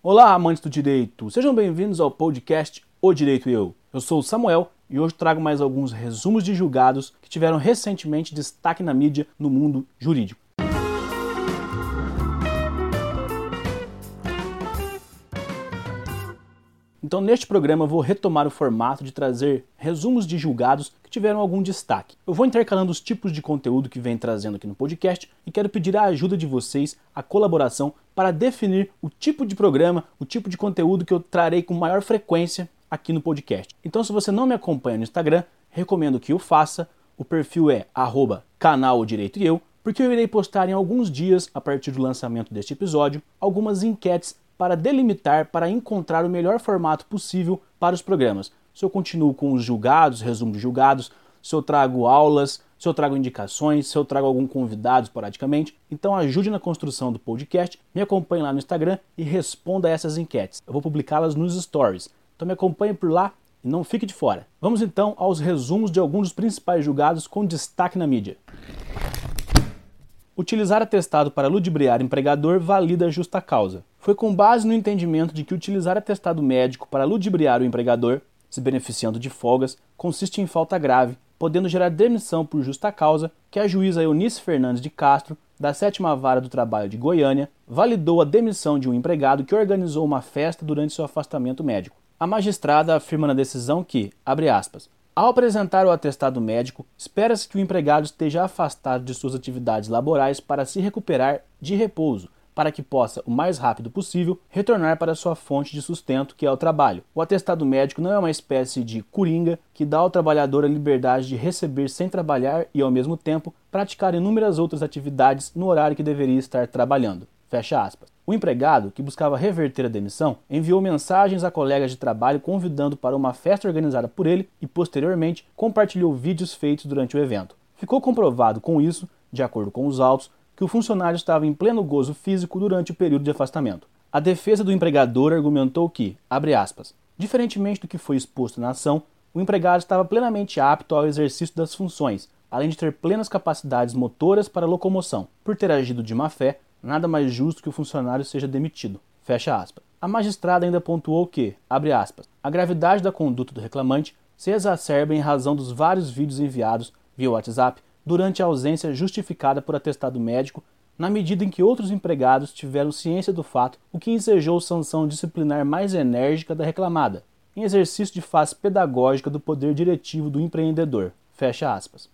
Olá, amantes do direito! Sejam bem-vindos ao podcast O Direito Eu. Eu sou o Samuel e hoje trago mais alguns resumos de julgados que tiveram recentemente destaque na mídia no mundo jurídico. Então, neste programa, vou retomar o formato de trazer resumos de julgados tiveram algum destaque. Eu vou intercalando os tipos de conteúdo que vem trazendo aqui no podcast e quero pedir a ajuda de vocês, a colaboração, para definir o tipo de programa, o tipo de conteúdo que eu trarei com maior frequência aqui no podcast. Então, se você não me acompanha no Instagram, recomendo que o faça. O perfil é canal Direito e Eu, porque eu irei postar em alguns dias, a partir do lançamento deste episódio, algumas enquetes para delimitar, para encontrar o melhor formato possível para os programas. Se eu continuo com os julgados, resumo de julgados, se eu trago aulas, se eu trago indicações, se eu trago algum convidado esporadicamente. Então ajude na construção do podcast, me acompanhe lá no Instagram e responda a essas enquetes. Eu vou publicá-las nos stories. Então me acompanhe por lá e não fique de fora. Vamos então aos resumos de alguns dos principais julgados com destaque na mídia. Utilizar atestado para ludibriar empregador valida justa causa. Foi com base no entendimento de que utilizar atestado médico para ludibriar o empregador, se beneficiando de folgas, consiste em falta grave, podendo gerar demissão por justa causa, que a juíza Eunice Fernandes de Castro, da sétima vara do trabalho de Goiânia, validou a demissão de um empregado que organizou uma festa durante seu afastamento médico. A magistrada afirma na decisão que, abre aspas, ao apresentar o atestado médico, espera-se que o empregado esteja afastado de suas atividades laborais para se recuperar de repouso, para que possa, o mais rápido possível, retornar para sua fonte de sustento, que é o trabalho. O atestado médico não é uma espécie de coringa que dá ao trabalhador a liberdade de receber sem trabalhar e, ao mesmo tempo, praticar inúmeras outras atividades no horário que deveria estar trabalhando. Fecha aspas. O empregado, que buscava reverter a demissão, enviou mensagens a colegas de trabalho convidando para uma festa organizada por ele e, posteriormente, compartilhou vídeos feitos durante o evento. Ficou comprovado com isso, de acordo com os autos, que o funcionário estava em pleno gozo físico durante o período de afastamento. A defesa do empregador argumentou que, abre aspas, diferentemente do que foi exposto na ação, o empregado estava plenamente apto ao exercício das funções, além de ter plenas capacidades motoras para locomoção. Por ter agido de má fé, nada mais justo que o funcionário seja demitido. Fecha aspas. A magistrada ainda pontuou que, abre aspas, a gravidade da conduta do reclamante se exacerba em razão dos vários vídeos enviados via WhatsApp durante a ausência justificada por atestado médico, na medida em que outros empregados tiveram ciência do fato, o que ensejou sanção disciplinar mais enérgica da reclamada, em exercício de face pedagógica do poder diretivo do empreendedor. Fecha aspas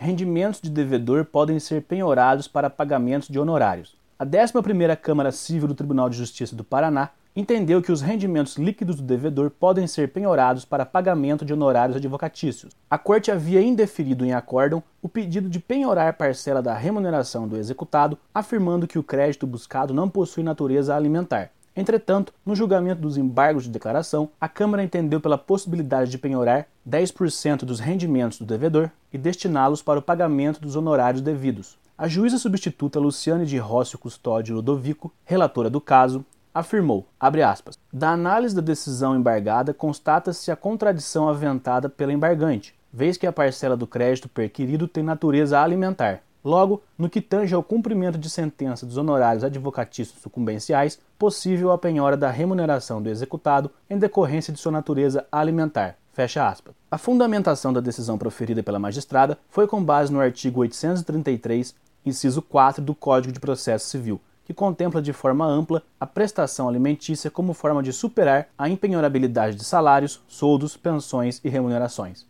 rendimentos de devedor podem ser penhorados para pagamentos de honorários. A 11ª Câmara Civil do Tribunal de Justiça do Paraná entendeu que os rendimentos líquidos do devedor podem ser penhorados para pagamento de honorários advocatícios. A Corte havia indeferido em acórdão o pedido de penhorar parcela da remuneração do executado, afirmando que o crédito buscado não possui natureza alimentar. Entretanto, no julgamento dos embargos de declaração, a Câmara entendeu pela possibilidade de penhorar 10% dos rendimentos do devedor e destiná-los para o pagamento dos honorários devidos. A juíza substituta Luciane de Rócio Custódio Ludovico, relatora do caso, afirmou, aspas, da análise da decisão embargada constata-se a contradição aventada pela embargante, vez que a parcela do crédito perquirido tem natureza alimentar, Logo, no que tange ao cumprimento de sentença dos honorários advocatícios sucumbenciais, possível a penhora da remuneração do executado em decorrência de sua natureza alimentar. Fecha aspas. A fundamentação da decisão proferida pela magistrada foi com base no artigo 833, inciso 4 do Código de Processo Civil, que contempla de forma ampla a prestação alimentícia como forma de superar a impenhorabilidade de salários, soldos, pensões e remunerações.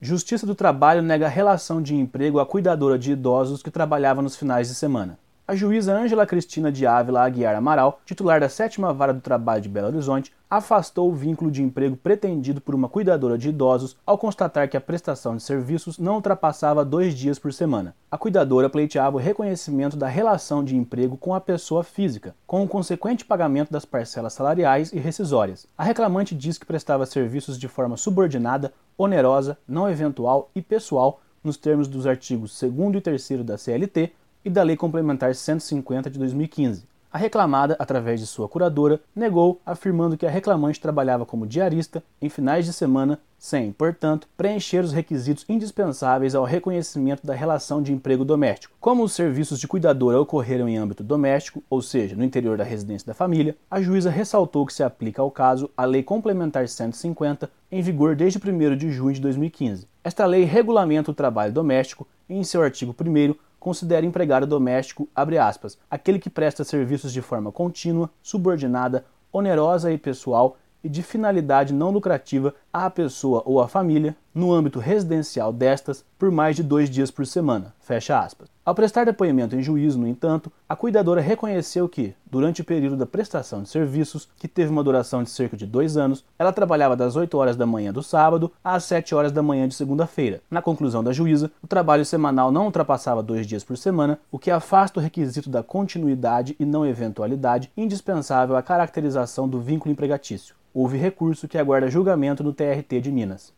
Justiça do Trabalho nega relação de emprego à cuidadora de idosos que trabalhava nos finais de semana. A juíza Ângela Cristina de Ávila Aguiar Amaral, titular da sétima vara do trabalho de Belo Horizonte, afastou o vínculo de emprego pretendido por uma cuidadora de idosos ao constatar que a prestação de serviços não ultrapassava dois dias por semana. A cuidadora pleiteava o reconhecimento da relação de emprego com a pessoa física, com o consequente pagamento das parcelas salariais e rescisórias. A reclamante diz que prestava serviços de forma subordinada onerosa, não eventual e pessoal nos termos dos artigos 2 e 3 da CLT e da Lei Complementar 150 de 2015. A reclamada, através de sua curadora, negou, afirmando que a reclamante trabalhava como diarista em finais de semana sem, portanto, preencher os requisitos indispensáveis ao reconhecimento da relação de emprego doméstico. Como os serviços de cuidadora ocorreram em âmbito doméstico, ou seja, no interior da residência da família, a juíza ressaltou que se aplica ao caso a Lei Complementar 150, em vigor desde 1 de junho de 2015. Esta lei regulamenta o trabalho doméstico e, em seu artigo 1 considera empregado doméstico, aspas, aquele que presta serviços de forma contínua, subordinada, onerosa e pessoal e de finalidade não lucrativa à pessoa ou à família, no âmbito residencial destas, por mais de dois dias por semana. Fecha aspas. Ao prestar depoimento em juízo, no entanto, a cuidadora reconheceu que, durante o período da prestação de serviços, que teve uma duração de cerca de dois anos, ela trabalhava das 8 horas da manhã do sábado às 7 horas da manhã de segunda-feira. Na conclusão da juíza, o trabalho semanal não ultrapassava dois dias por semana, o que afasta o requisito da continuidade e não eventualidade indispensável à caracterização do vínculo empregatício houve recurso que aguarda julgamento no TRT de Minas.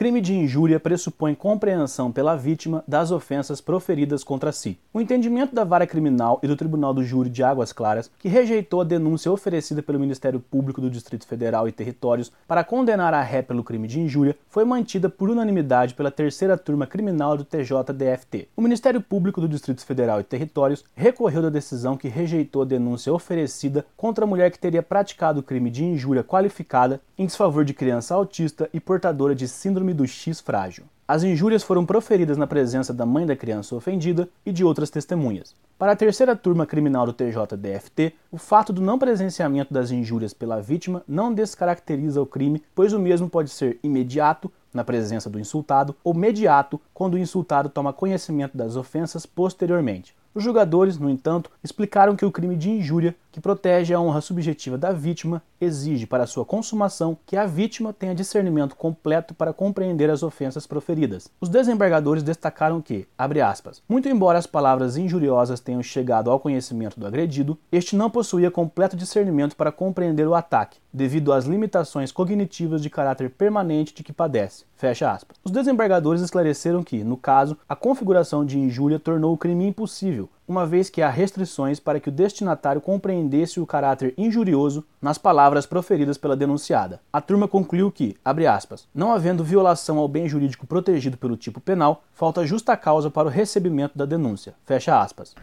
Crime de injúria pressupõe compreensão pela vítima das ofensas proferidas contra si. O entendimento da vara criminal e do Tribunal do Júri de Águas Claras, que rejeitou a denúncia oferecida pelo Ministério Público do Distrito Federal e Territórios para condenar a ré pelo crime de injúria, foi mantida por unanimidade pela terceira turma criminal do TJDFT. O Ministério Público do Distrito Federal e Territórios recorreu da decisão que rejeitou a denúncia oferecida contra a mulher que teria praticado o crime de injúria qualificada em desfavor de criança autista e portadora de síndrome síndrome do X frágil. As injúrias foram proferidas na presença da mãe da criança ofendida e de outras testemunhas. Para a terceira turma criminal do TJDFT, o fato do não presenciamento das injúrias pela vítima não descaracteriza o crime, pois o mesmo pode ser imediato, na presença do insultado, ou mediato, quando o insultado toma conhecimento das ofensas posteriormente. Os julgadores, no entanto, explicaram que o crime de injúria, que protege a honra subjetiva da vítima, exige para sua consumação que a vítima tenha discernimento completo para compreender as ofensas proferidas. Os desembargadores destacaram que, aspas, muito embora as palavras injuriosas tenham chegado ao conhecimento do agredido, este não possuía completo discernimento para compreender o ataque, devido às limitações cognitivas de caráter permanente de que padece. Fecha aspas. Os desembargadores esclareceram que, no caso, a configuração de injúria tornou o crime impossível, uma vez que há restrições para que o destinatário compreendesse o caráter injurioso nas palavras proferidas pela denunciada. A turma concluiu que, aspas, não havendo violação ao bem jurídico protegido pelo tipo penal, falta justa causa para o recebimento da denúncia. Fecha aspas.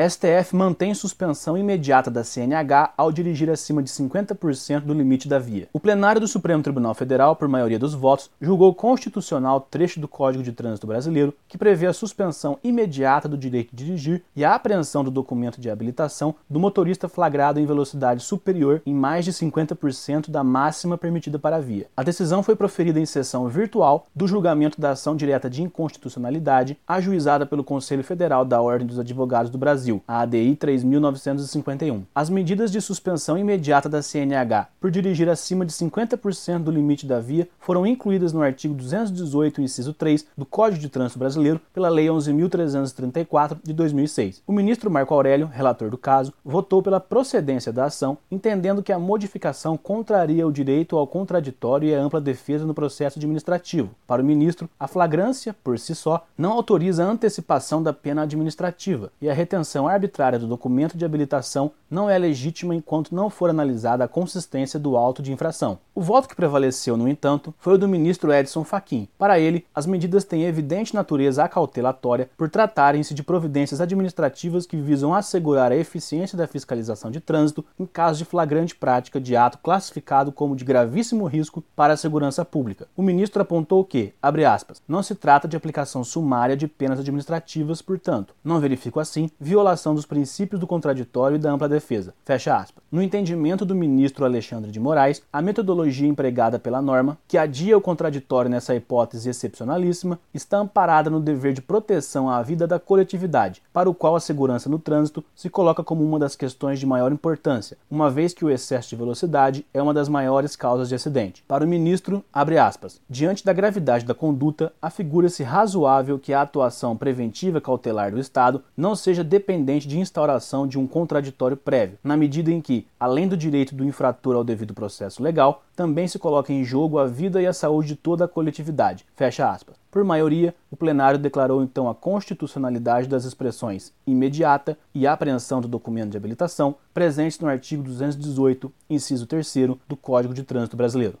STF mantém suspensão imediata da CNH ao dirigir acima de 50% do limite da via. O plenário do Supremo Tribunal Federal, por maioria dos votos, julgou constitucional trecho do Código de Trânsito Brasileiro que prevê a suspensão imediata do direito de dirigir e a apreensão do documento de habilitação do motorista flagrado em velocidade superior em mais de 50% da máxima permitida para a via. A decisão foi proferida em sessão virtual do julgamento da ação direta de inconstitucionalidade ajuizada pelo Conselho Federal da Ordem dos Advogados do Brasil Brasil, a ADI 3951. As medidas de suspensão imediata da CNH por dirigir acima de 50% do limite da via foram incluídas no artigo 218, inciso 3 do Código de Trânsito Brasileiro pela Lei 11.334 de 2006. O ministro Marco Aurélio, relator do caso, votou pela procedência da ação, entendendo que a modificação contraria o direito ao contraditório e a ampla defesa no processo administrativo. Para o ministro, a flagrância, por si só, não autoriza a antecipação da pena administrativa e a retenção arbitrária do documento de habilitação não é legítima enquanto não for analisada a consistência do auto de infração. O voto que prevaleceu, no entanto, foi o do ministro Edson Fachin. Para ele, as medidas têm evidente natureza acautelatória por tratarem-se de providências administrativas que visam assegurar a eficiência da fiscalização de trânsito em caso de flagrante prática de ato classificado como de gravíssimo risco para a segurança pública. O ministro apontou que, abre aspas, não se trata de aplicação sumária de penas administrativas, portanto, não verifico assim violação dos princípios do contraditório e da ampla defesa. Fecha aspas. No entendimento do ministro Alexandre de Moraes, a metodologia empregada pela norma, que adia o contraditório nessa hipótese excepcionalíssima, está amparada no dever de proteção à vida da coletividade, para o qual a segurança no trânsito se coloca como uma das questões de maior importância, uma vez que o excesso de velocidade é uma das maiores causas de acidente. Para o ministro, aspas, diante da gravidade da conduta, afigura-se razoável que a atuação preventiva cautelar do Estado não seja dependente de instauração de um contraditório prévio, na medida em que, além do direito do infrator ao devido processo legal, também se coloca em jogo a vida e a saúde de toda a coletividade. Fecha aspas. Por maioria, o plenário declarou então a constitucionalidade das expressões imediata e apreensão do documento de habilitação presentes no artigo 218, inciso 3 do Código de Trânsito Brasileiro.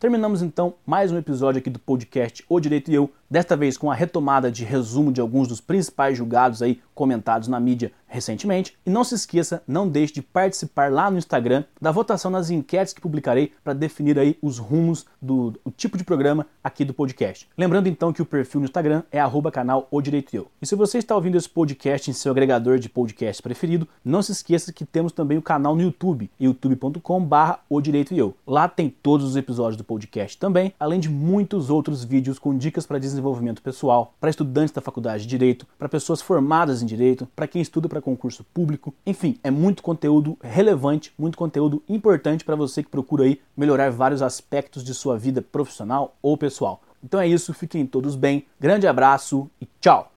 Terminamos então mais um episódio aqui do podcast O Direito e Eu, desta vez com a retomada de resumo de alguns dos principais julgados aí comentados na mídia recentemente. E não se esqueça, não deixe de participar lá no Instagram da votação nas enquetes que publicarei para definir aí os rumos do, do, tipo de programa aqui do podcast. Lembrando então que o perfil no Instagram é canal O Direito Eu. E se você está ouvindo esse podcast em seu agregador de podcast preferido, não se esqueça que temos também o canal no YouTube, youtube.com barra O Direito Eu. Lá tem todos os episódios do podcast também, além de muitos outros vídeos com dicas para desenvolvimento pessoal, para estudantes da faculdade de Direito, para pessoas formadas em Direito, para quem estuda para concurso público. Enfim, é muito conteúdo relevante, muito conteúdo importante para você que procura aí melhorar vários aspectos de sua vida profissional ou pessoal. Então é isso, fiquem todos bem. Grande abraço e tchau!